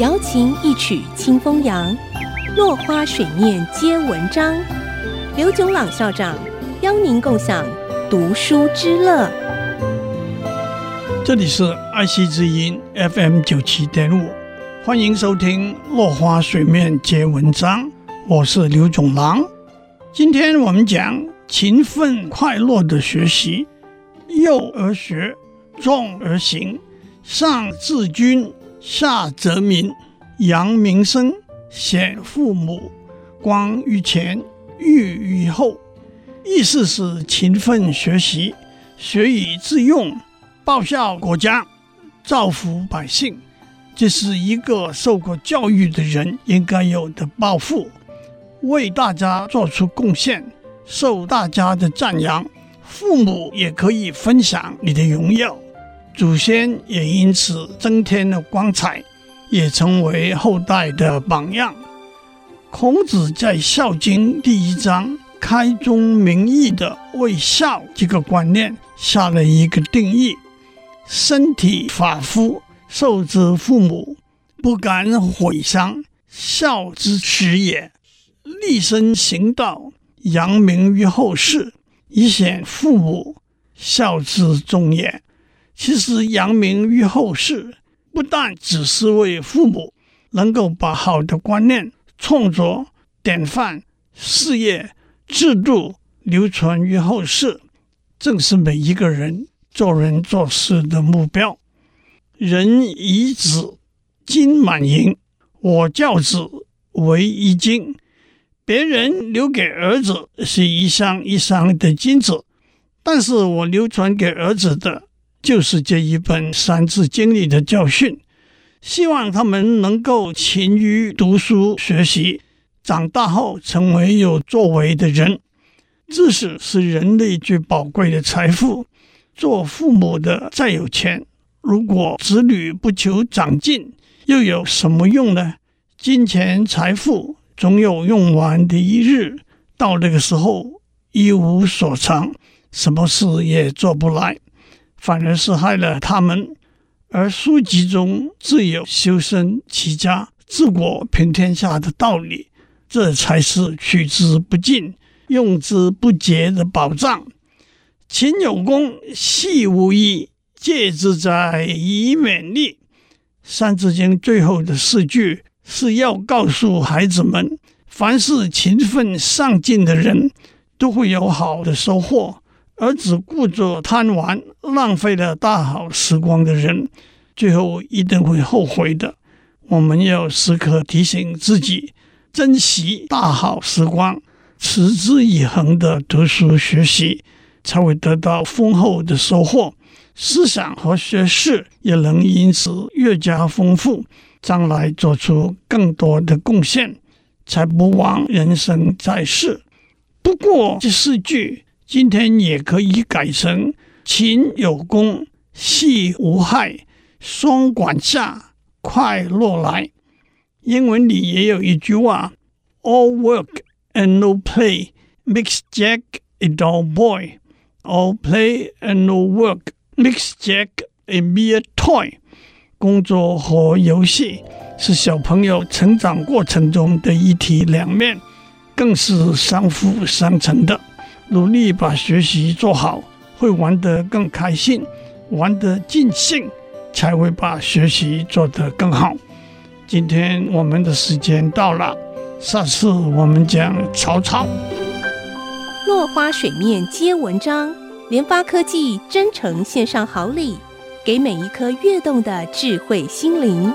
瑶琴一曲清风扬，落花水面皆文章。刘炯朗校长邀您共享读书之乐。这里是爱惜之音 FM 九七点五，欢迎收听《落花水面皆文章》，我是刘炯朗。今天我们讲勤奋快乐的学习，幼而学，壮而行，上治君，下则民，扬名声，显父母，光于前，裕于后。意思是勤奋学习，学以致用。报效国家，造福百姓，这是一个受过教育的人应该有的抱负。为大家做出贡献，受大家的赞扬，父母也可以分享你的荣耀，祖先也因此增添了光彩，也成为后代的榜样。孔子在《孝经》第一章开宗明义的为孝这个观念下了一个定义。身体发肤受之父母，不敢毁伤，孝之始也；立身行道，扬名于后世，以显父母，孝之终也。其实，扬名于后世，不但只是为父母能够把好的观念、创作、典范、事业、制度流传于后世，正是每一个人。做人做事的目标。人遗子金满盈，我教子为一金。别人留给儿子是一箱一箱的金子，但是我流传给儿子的，就是这一本《三字经》里的教训。希望他们能够勤于读书学习，长大后成为有作为的人。知识是人类最宝贵的财富。做父母的再有钱，如果子女不求长进，又有什么用呢？金钱财富总有用完的一日，到那个时候一无所长，什么事也做不来，反而是害了他们。而书籍中自有修身齐家治国平天下的道理，这才是取之不尽、用之不竭的宝藏。勤有功，戏无益，戒之哉，以勉励。三字经最后的四句是要告诉孩子们：凡是勤奋上进的人，都会有好的收获；而只顾着贪玩、浪费了大好时光的人，最后一定会后悔的。我们要时刻提醒自己，珍惜大好时光，持之以恒的读书学习。才会得到丰厚的收获，思想和学识也能因此越加丰富，将来做出更多的贡献，才不枉人生在世。不过这四句今天也可以改成“勤有功，戏无害，双管下，快乐来”。英文里也有一句话：“All work and no play makes Jack a dull boy。” All play and no work makes Jack a mere toy。工作和游戏是小朋友成长过程中的一体两面，更是相辅相成的。努力把学习做好，会玩得更开心，玩得尽兴，才会把学习做得更好。今天我们的时间到了，下次我们讲曹操。落花水面皆文章，联发科技真诚献上好礼，给每一颗跃动的智慧心灵。